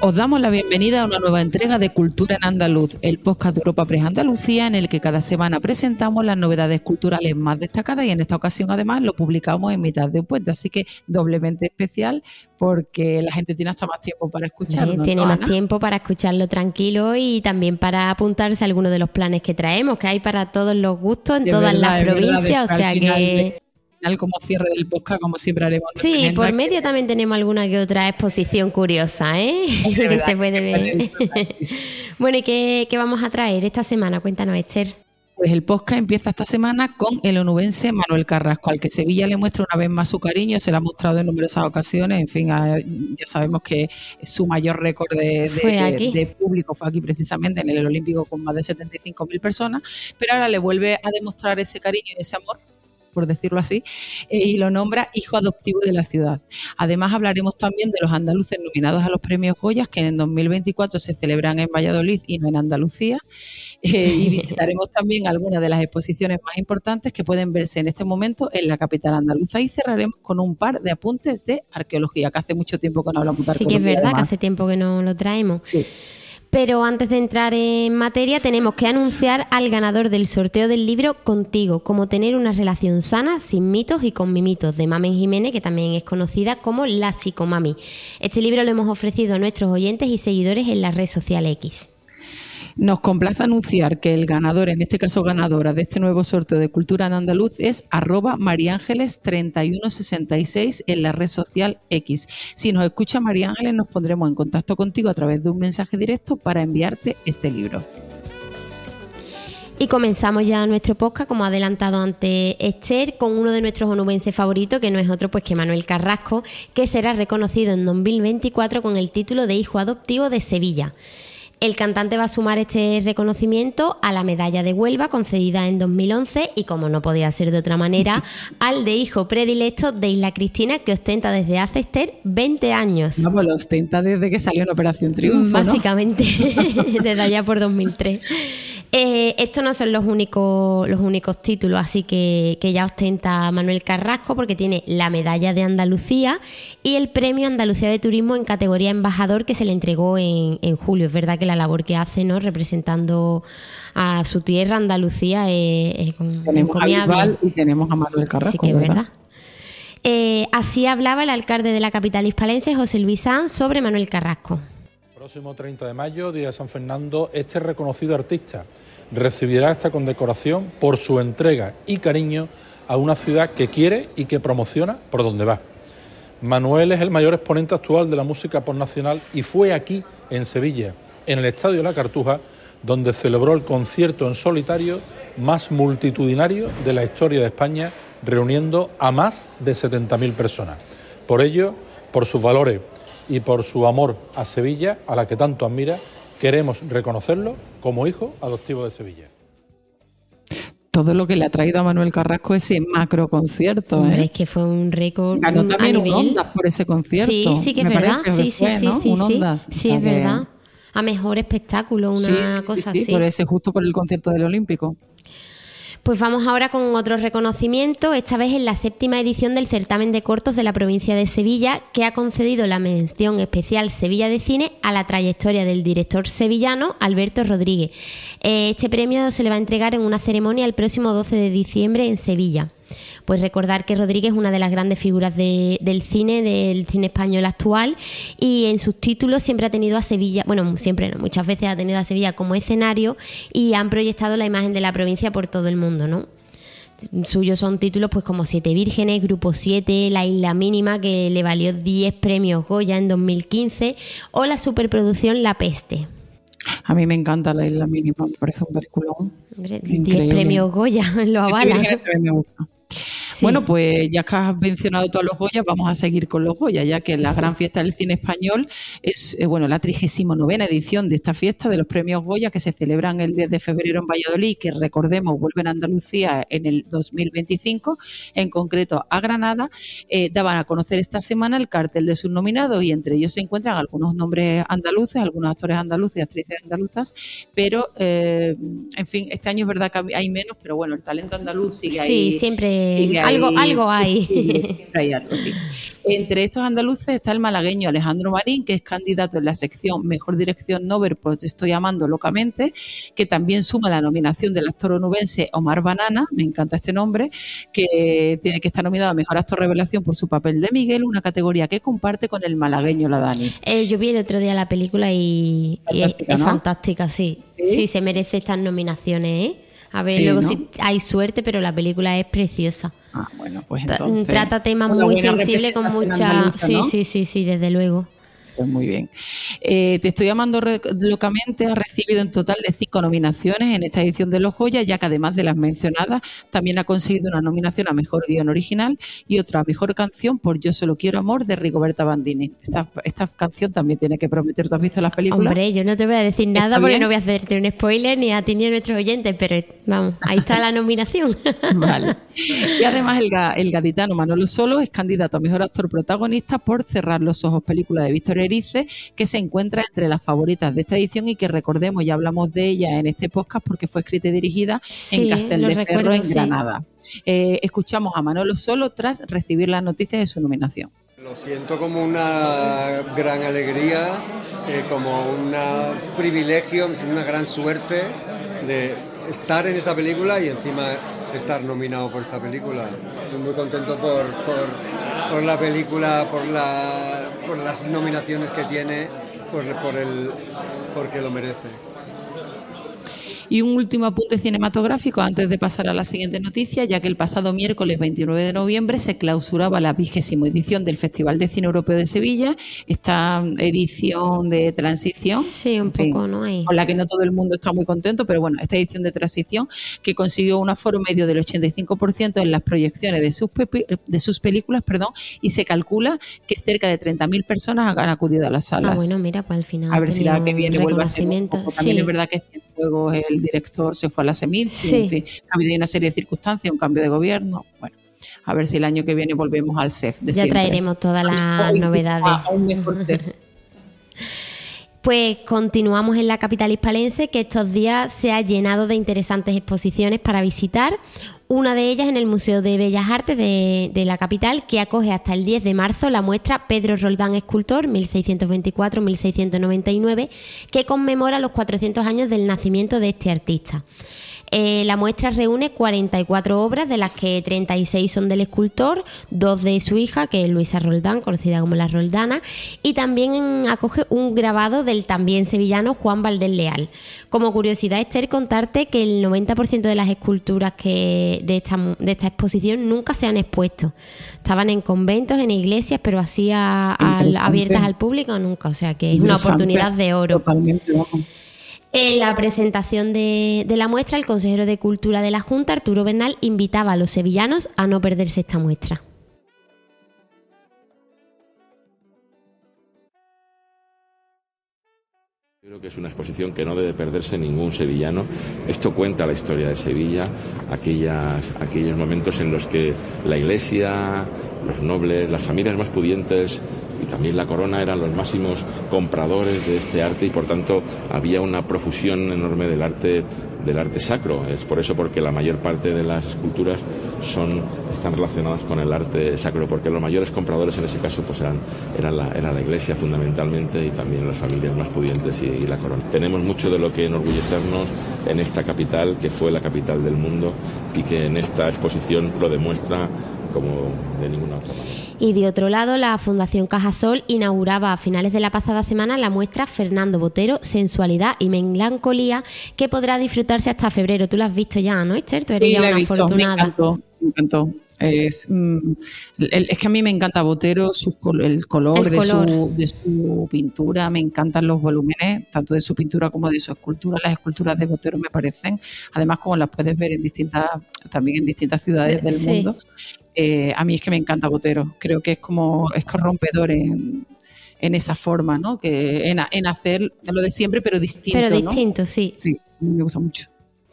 Os damos la bienvenida a una nueva entrega de Cultura en Andaluz, el podcast de Europa Press Andalucía, en el que cada semana presentamos las novedades culturales más destacadas y en esta ocasión además lo publicamos en mitad de un puente, así que doblemente especial porque la gente tiene hasta más tiempo para escucharlo. Tiene más tiempo para escucharlo tranquilo y también para apuntarse a algunos de los planes que traemos, que hay para todos los gustos en todas las provincias, o sea que como cierre del podcast, como siempre haremos. Sí, por medio también tenemos alguna que otra exposición curiosa, ¿eh? que se puede ver. bueno, ¿y qué, vamos a traer esta semana? Cuéntanos, Esther. Pues el podcast empieza esta semana con el onubense Manuel Carrasco, al que Sevilla le muestra una vez más su cariño, se lo ha mostrado en numerosas ocasiones, en fin, ya sabemos que su mayor récord de, de, público fue aquí precisamente en el Olímpico con más de 75.000 personas, pero ahora le vuelve a demostrar ese cariño y ese amor por decirlo así, eh, y lo nombra hijo adoptivo de la ciudad. Además, hablaremos también de los andaluces nominados a los premios Goyas, que en 2024 se celebran en Valladolid y no en Andalucía, eh, y visitaremos también algunas de las exposiciones más importantes que pueden verse en este momento en la capital andaluza y cerraremos con un par de apuntes de arqueología, que hace mucho tiempo que no hablamos de arqueología. Sí que es verdad, que hace tiempo que no lo traemos. Sí. Pero antes de entrar en materia, tenemos que anunciar al ganador del sorteo del libro Contigo, cómo tener una relación sana, sin mitos y con mimitos, de Mamen Jiménez, que también es conocida como La Psicomami. Este libro lo hemos ofrecido a nuestros oyentes y seguidores en la red social X. Nos complace anunciar que el ganador, en este caso ganadora de este nuevo sorteo de Cultura en Andaluz, es arroba mariángeles3166 en la red social X. Si nos escucha María Ángeles, nos pondremos en contacto contigo a través de un mensaje directo para enviarte este libro. Y comenzamos ya nuestro podcast, como ha adelantado antes Esther, con uno de nuestros onubenses favoritos, que no es otro pues que Manuel Carrasco, que será reconocido en 2024 con el título de Hijo Adoptivo de Sevilla. El cantante va a sumar este reconocimiento a la medalla de Huelva concedida en 2011 y, como no podía ser de otra manera, al de hijo predilecto de Isla Cristina que ostenta desde hace Esther 20 años. No, pues lo ostenta desde que salió en Operación Triunfo. Básicamente, desde allá por 2003. Eh, estos no son los únicos, los únicos títulos, así que, ya ostenta Manuel Carrasco porque tiene la medalla de Andalucía y el premio Andalucía de Turismo en categoría embajador que se le entregó en, julio. Es verdad que la labor que hace, ¿no? Representando a su tierra, Andalucía, es, Tenemos a y tenemos a Manuel Carrasco. Sí que es verdad. Eh, así hablaba el alcalde de la capital hispalense, José Luis Sanz, sobre Manuel Carrasco. Próximo 30 de mayo, Día de San Fernando, este reconocido artista recibirá esta condecoración por su entrega y cariño a una ciudad que quiere y que promociona por donde va. Manuel es el mayor exponente actual de la música nacional y fue aquí, en Sevilla, en el Estadio La Cartuja, donde celebró el concierto en solitario más multitudinario de la historia de España, reuniendo a más de 70.000 personas. Por ello, por sus valores y por su amor a Sevilla, a la que tanto admira, queremos reconocerlo como hijo adoptivo de Sevilla. Todo lo que le ha traído a Manuel Carrasco ese macro concierto. ¿eh? es que fue un récord. Ganó también un Ondas por ese concierto. Sí, sí que es verdad. Sí, sí, sí, sí, sí. Sí, es verdad. A mejor espectáculo, una cosa así. Por ese, justo por el concierto del Olímpico. Pues vamos ahora con otro reconocimiento, esta vez en la séptima edición del certamen de cortos de la provincia de Sevilla, que ha concedido la mención especial Sevilla de Cine a la trayectoria del director sevillano Alberto Rodríguez. Eh, este premio se le va a entregar en una ceremonia el próximo 12 de diciembre en Sevilla. Pues recordar que Rodríguez es una de las grandes figuras del cine, del cine español actual, y en sus títulos siempre ha tenido a Sevilla, bueno, siempre no, muchas veces ha tenido a Sevilla como escenario y han proyectado la imagen de la provincia por todo el mundo, ¿no? Suyos son títulos pues como Siete Vírgenes, Grupo 7, La Isla Mínima, que le valió 10 premios Goya en 2015, o la superproducción La Peste. A mí me encanta La Isla Mínima, me parece un película. 10 premios Goya, lo avala. me Bueno, pues ya que has mencionado todos los Goya, vamos a seguir con los Goya, ya que la gran fiesta del cine español es eh, bueno la 39 edición de esta fiesta de los premios Goya que se celebran el 10 de febrero en Valladolid, que recordemos vuelven a Andalucía en el 2025, en concreto a Granada. Eh, daban a conocer esta semana el cartel de sus nominados y entre ellos se encuentran algunos nombres andaluces, algunos actores andaluces actrices andaluzas, pero eh, en fin, este año es verdad que hay menos, pero bueno, el talento andaluz sigue ahí. Sí, siempre algo, algo hay. siempre hay algo, sí. Entre estos andaluces está el malagueño Alejandro Marín, que es candidato en la sección Mejor Dirección Nobel, pues estoy amando locamente, que también suma la nominación del actor onubense Omar Banana, me encanta este nombre, que tiene que estar nominado a Mejor Actor Revelación por su papel de Miguel, una categoría que comparte con el malagueño La Dani. Eh, yo vi el otro día la película y, es, fantástica, sí. sí. se merece estas nominaciones, ¿eh? A ver, luego si hay suerte, pero la película es preciosa. Ah, bueno, pues entonces, Trata temas muy sensibles con mucha... Sí, sí, sí, sí, desde luego. Pues muy bien. Eh, te estoy llamando locamente. Ha recibido en total de cinco nominaciones en esta edición de Los Joyas, ya que además de las mencionadas, también ha conseguido una nominación a Mejor Guión Original y otra a Mejor Canción por Yo Solo Quiero Amor de Rigoberta Bandini. Esta, esta canción también tiene que prometer. ¿Tú has visto las películas? Hombre, yo no te voy a decir nada porque no voy a hacerte un spoiler ni a ti ni a nuestros oyentes, pero vamos, ahí está la nominación. vale. Y además el, el gaditano Manolo Solo es candidato a Mejor Actor Protagonista por Cerrar los Ojos, película de Que se encuentra entre las favoritas de esta edición y que recordemos, ya hablamos de ella en este podcast porque fue escrita y dirigida en Castel de Ferro, en Granada. Eh, escuchamos a Manolo Solo tras recibir las noticias de su nominación. Lo siento como una gran alegría, eh, como un privilegio, una gran suerte de estar en esta película y encima estar nominado por esta película. Estoy muy contento por, por, la película, por, la, por las nominaciones que tiene, por, el, porque lo merece. Y un último apunte cinematográfico antes de pasar a la siguiente noticia, ya que el pasado miércoles 29 de noviembre se clausuraba la vigésima edición del Festival de Cine Europeo de Sevilla, esta edición de transición. Sí, un poco, ¿no? Con la que no todo el mundo está muy contento, pero bueno, esta edición de transición que consiguió un aforo medio del 85% en las proyecciones de sus, de sus películas, perdón, y se calcula que cerca de 30.000 personas han acudido a las salas. Ah, bueno, mira, pues al final. A ver si la que viene vuelve a ser un También es verdad que luego el director se fue a la SEMID, ha habido una serie de circunstancias, un cambio de gobierno, bueno. A ver si el año que viene volvemos al CEF. De ya traeremos todas las novedades. A un mejor CEF. Pues continuamos en la capital hispalense, que estos días se ha llenado de interesantes exposiciones para visitar. Una de ellas en el Museo de Bellas Artes de, la capital, que acoge hasta el 10 de marzo la muestra Pedro Roldán Escultor, 1624-1699, que conmemora los 400 años del nacimiento de este artista. Eh, la muestra reúne 44 obras, de las que 36 son del escultor, dos de su hija, que es Luisa Roldán, conocida como la Roldana, y también acoge un grabado del también sevillano Juan Valdés Leal. Como curiosidad, Esther, contarte que el 90% de las esculturas que de, esta, de esta exposición nunca se han expuesto. Estaban en conventos, en iglesias, pero así abiertas al público nunca. O sea que es una oportunidad de oro. Totalmente. En la presentación de, la muestra, el consejero de Cultura de la Junta, Arturo Bernal, invitaba a los sevillanos a no perderse esta muestra. Creo que es una exposición que no debe perderse ningún sevillano. Esto cuenta la historia de Sevilla, aquellas, aquellos momentos en los que la Iglesia, los nobles, las familias más pudientes y también la corona eran los máximos compradores de este arte y por tanto había una profusión enorme del arte del arte sacro. Es por eso porque la mayor parte de las esculturas son están relacionadas con el arte sacro, porque los mayores compradores en ese caso pues eran, eran la, era la iglesia fundamentalmente y también las familias más pudientes y, y la corona. Tenemos mucho de lo que enorgullecernos en esta capital, que fue la capital del mundo y que en esta exposición lo demuestra como de ninguna otra manera. Y de otro lado, la Fundación Cajasol inauguraba a finales de la pasada semana la muestra Fernando Botero, Sensualidad y Melancolía, que podrá disfrutarse hasta febrero. Tú la has visto ya, ¿no, Esther? Tú eres sí, la he visto, Me encantó, me encantó. Es, mm, es que a mí me encanta Botero, el color, de, Su, de, Su, pintura, me encantan los volúmenes, tanto de su pintura como de su escultura. Las esculturas de Botero me parecen, además como las puedes ver en distintas, también en distintas ciudades del mundo. Eh, a mí es que me encanta Botero, creo que es como es corrompedor en, en esa forma, ¿no? Que en, en, hacer lo de siempre, pero distinto. Pero distinto, sí. Sí, me gusta mucho.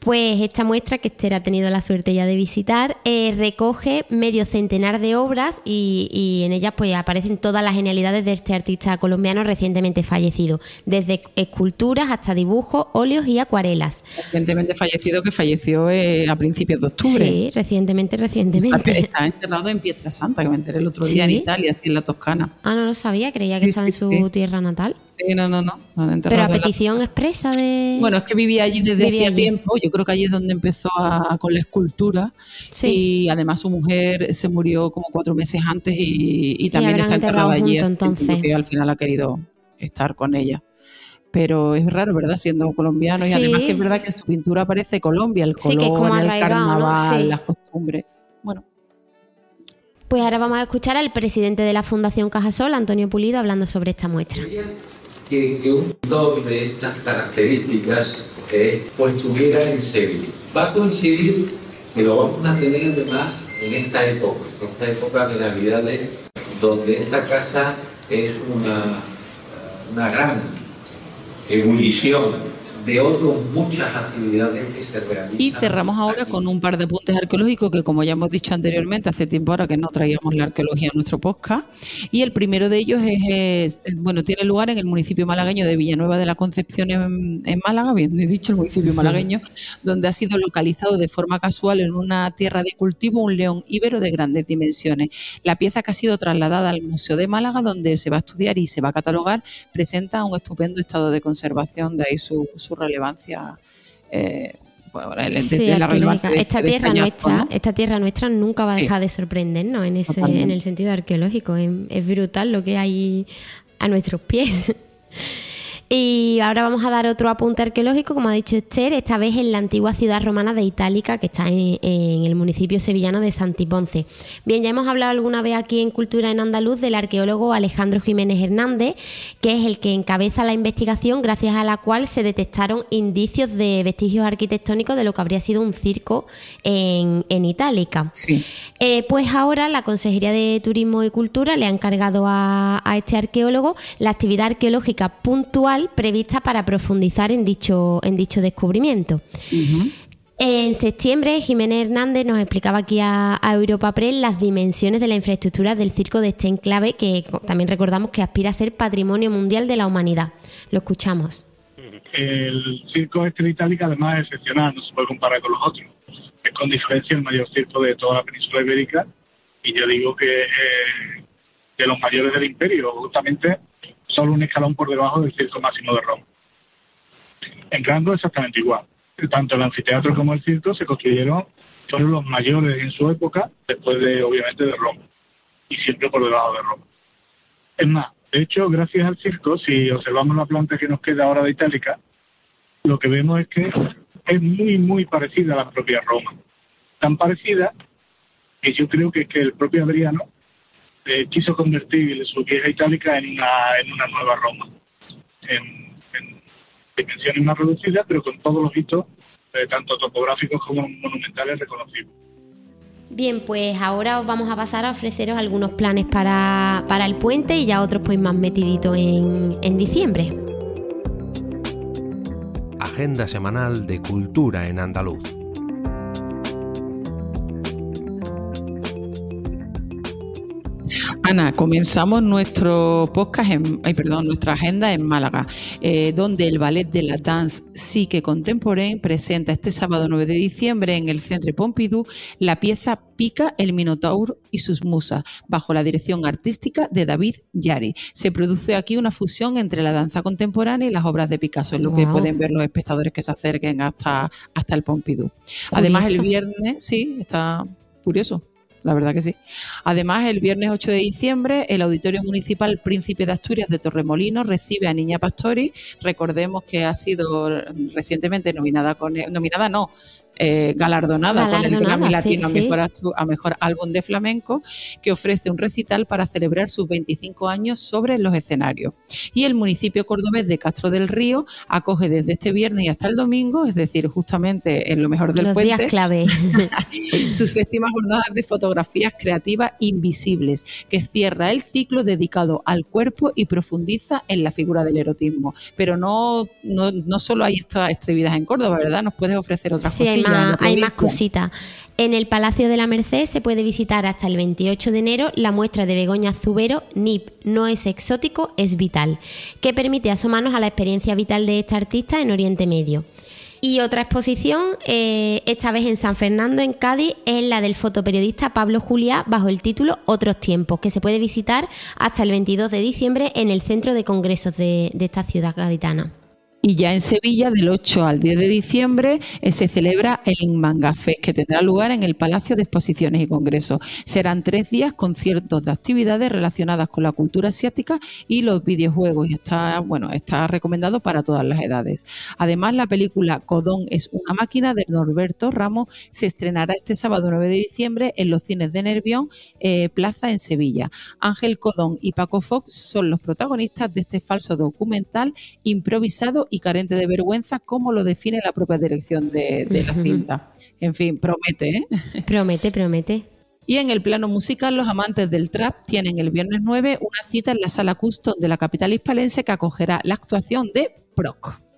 Pues esta muestra, que Esther ha tenido la suerte ya de visitar, eh, recoge medio centenar de obras y, en ellas pues aparecen todas las genialidades de este artista colombiano recientemente fallecido, desde esculturas hasta dibujos, óleos y acuarelas. Recientemente fallecido, que falleció eh, a principios de octubre. Sí, recientemente, recientemente. Está, enterrado en Pietra Santa, que me enteré el otro día en Italia, así en la Toscana. Ah, no lo sabía, creía que estaba en su tierra natal. Sí, no, no, no. Pero a petición expresa de... Bueno, es que vivía allí desde hace tiempo. Yo creo que allí es donde empezó con la escultura. Sí. Y además su mujer se murió como cuatro meses antes y, también está enterrada allí. entonces. Que al final ha querido estar con ella. Pero es raro, ¿verdad? Siendo colombiano. Y además que es verdad que en su pintura aparece Colombia, el color, como el carnaval, las costumbres. Bueno, pues ahora vamos a escuchar al presidente de la Fundación Cajasol, Antonio Pulido, hablando sobre esta muestra que, un doble de estas características eh, pues estuviera en Sevilla. Va a coincidir que lo vamos a tener además en esta época, en esta época de Navidades, donde esta casa es una, una gran ebullición de otras muchas actividades que se realizan. Y cerramos ahora con un par de apuntes arqueológicos que, como ya hemos dicho anteriormente, hace tiempo ahora que no traíamos la arqueología en nuestro podcast. Y el primero de ellos es, bueno, tiene lugar en el municipio malagueño de Villanueva de la Concepción en, Málaga, bien dicho, el municipio malagueño, donde ha sido localizado de forma casual en una tierra de cultivo un león íbero de grandes dimensiones. La pieza que ha sido trasladada al Museo de Málaga, donde se va a estudiar y se va a catalogar, presenta un estupendo estado de conservación, de ahí su su relevancia. Eh, esta tierra nuestra, esta tierra nuestra nunca va a dejar de sorprendernos en ese, en el sentido arqueológico. es brutal lo que hay a nuestros pies. Y ahora vamos a dar otro apunte arqueológico, como ha dicho Esther, esta vez en la antigua ciudad romana de Itálica, que está en, el municipio sevillano de Santiponce. Bien, ya hemos hablado alguna vez aquí en Cultura en Andaluz del arqueólogo Alejandro Jiménez Hernández, que es el que encabeza la investigación, gracias a la cual se detectaron indicios de vestigios arquitectónicos de lo que habría sido un circo en, Itálica. Sí. Eh, pues ahora la Consejería de Turismo y Cultura le ha encargado a este arqueólogo la actividad arqueológica puntual prevista para profundizar en dicho, en dicho descubrimiento. En septiembre, Jiménez Hernández nos explicaba aquí a, Europa Press las dimensiones de la infraestructura del circo de este enclave, que también recordamos que aspira a ser patrimonio mundial de la humanidad. Lo escuchamos. El circo este de Itálica, además, es excepcional, no se puede comparar con los otros. Es con diferencia el mayor circo de toda la península ibérica y yo digo que eh, de los mayores del imperio, justamente solo un escalón por debajo del circo máximo de Roma. En exactamente igual. Tanto el anfiteatro como el circo se construyeron, fueron los mayores en su época, después de, obviamente, de Roma. Y siempre por debajo de Roma. Es más, de hecho, gracias al circo, si observamos la planta que nos queda ahora de Itálica, lo que vemos es que es muy, muy parecida a la propia Roma. Tan parecida que yo creo que, que el propio Adriano eh, quiso convertir su vieja itálica en una, en una nueva Roma, en, dimensiones más reducidas, pero con todos los hitos, eh, tanto topográficos como monumentales, reconocidos. Bien, pues ahora os vamos a pasar a ofreceros algunos planes para, para el puente y ya otros pues más metiditos en, en diciembre. Agenda semanal de cultura en andaluz. Ana, comenzamos nuestro podcast, en, ay, perdón, nuestra agenda en Málaga, eh, donde el Ballet de la Danse Psique Contemporain presenta este sábado 9 de diciembre en el Centro Pompidou la pieza Pica el Minotauro y sus musas, bajo la dirección artística de David Yari. Se produce aquí una fusión entre la danza contemporánea y las obras de Picasso, es lo que pueden ver los espectadores que se acerquen hasta, hasta el Pompidou. Además, el viernes, sí, está curioso la verdad que sí. Además, el viernes 8 de diciembre, el Auditorio Municipal Príncipe de Asturias de Torremolinos recibe a Niña Pastori. Recordemos que ha sido recientemente nominada con nominada no, eh, galardonada, con el Grammy Latino a, mejor, álbum de flamenco, que ofrece un recital para celebrar sus 25 años sobre los escenarios. Y el municipio cordobés de Castro del Río acoge desde este viernes y hasta el domingo, es decir, justamente en lo mejor del los puente, días clave. sus séptimas jornadas de fotografías creativas invisibles, que cierra el ciclo dedicado al cuerpo y profundiza en la figura del erotismo. Pero no, no, solo hay estas actividades en Córdoba, ¿verdad? Nos puedes ofrecer otras cosas hay más cositas. En el Palacio de la Merced se puede visitar hasta el 28 de enero la muestra de Begoña Zubero, NIP, no es exótico, es vital, que permite asomarnos a la experiencia vital de esta artista en Oriente Medio. Y otra exposición, eh, esta vez en San Fernando, en Cádiz, es la del fotoperiodista Pablo Juliá bajo el título Otros tiempos, que se puede visitar hasta el 22 de diciembre en el Centro de Congresos de, de esta ciudad gaditana. Y ya en Sevilla, del 8 al 10 de diciembre, eh, se celebra el Manga Fest, que tendrá lugar en el Palacio de Exposiciones y Congresos. Serán tres días con ciertos de actividades relacionadas con la cultura asiática y los videojuegos. Y está, bueno, está recomendado para todas las edades. Además, la película Codón es una máquina de Norberto Ramos se estrenará este sábado 9 de diciembre en los cines de Nervión, eh, Plaza en Sevilla. Ángel Codón y Paco Fox son los protagonistas de este falso documental improvisado y carente de vergüenza, como lo define la propia dirección de, la cinta. En fin, promete, ¿eh? Promete, promete. Y en el plano musical, los amantes del trap tienen el viernes 9 una cita en la sala Custom de la capital hispalense que acogerá la actuación de Proc.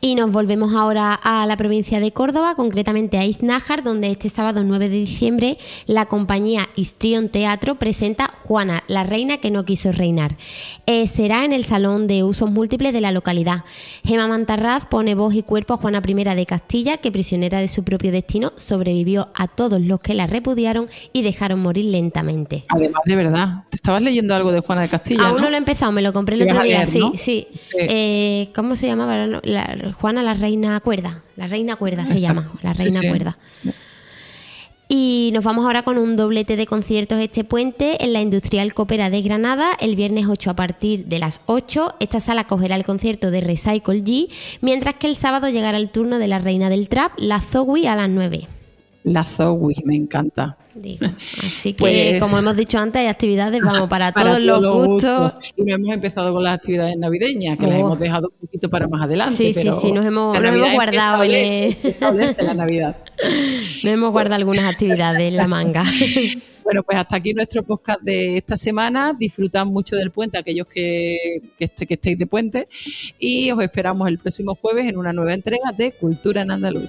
Y nos volvemos ahora a la provincia de Córdoba, concretamente a Iznájar, donde este sábado 9 de diciembre la compañía Histrión Teatro presenta Juana, la reina que no quiso reinar. Eh, será en el Salón de Usos Múltiples de la localidad. Gema Mantarraz pone voz y cuerpo a Juana I de Castilla, que prisionera de su propio destino sobrevivió a todos los que la repudiaron y dejaron morir lentamente. Además, de verdad, te estabas leyendo algo de Juana de Castilla. Aún no, lo he empezado, me lo compré el otro día, sí, sí. Eh, ¿Cómo se llamaba? Juana la Reina Cuerda, la Reina Cuerda se llama, la Reina Cuerda. Y nos vamos ahora con un doblete de conciertos este puente en la Industrial Copera de Granada el viernes 8 a partir de las 8. Esta sala cogerá el concierto de Recycle G, mientras que el sábado llegará el turno de la Reina del Trap, la Zowie, a las 9. La Zoe, me encanta. Así que, pues, como hemos dicho antes, hay actividades, vamos, para, todos, los gustos. Y no hemos empezado con las actividades navideñas, que las oh. hemos dejado un poquito para más adelante. Sí, sí, sí, nos hemos, guardado en la Navidad. Nos hemos guardado algunas actividades en la manga. Bueno, pues hasta aquí nuestro podcast de esta semana. Disfrutan mucho del puente aquellos que, que, que estéis de puente y os esperamos el próximo jueves en una nueva entrega de Cultura en Andaluz.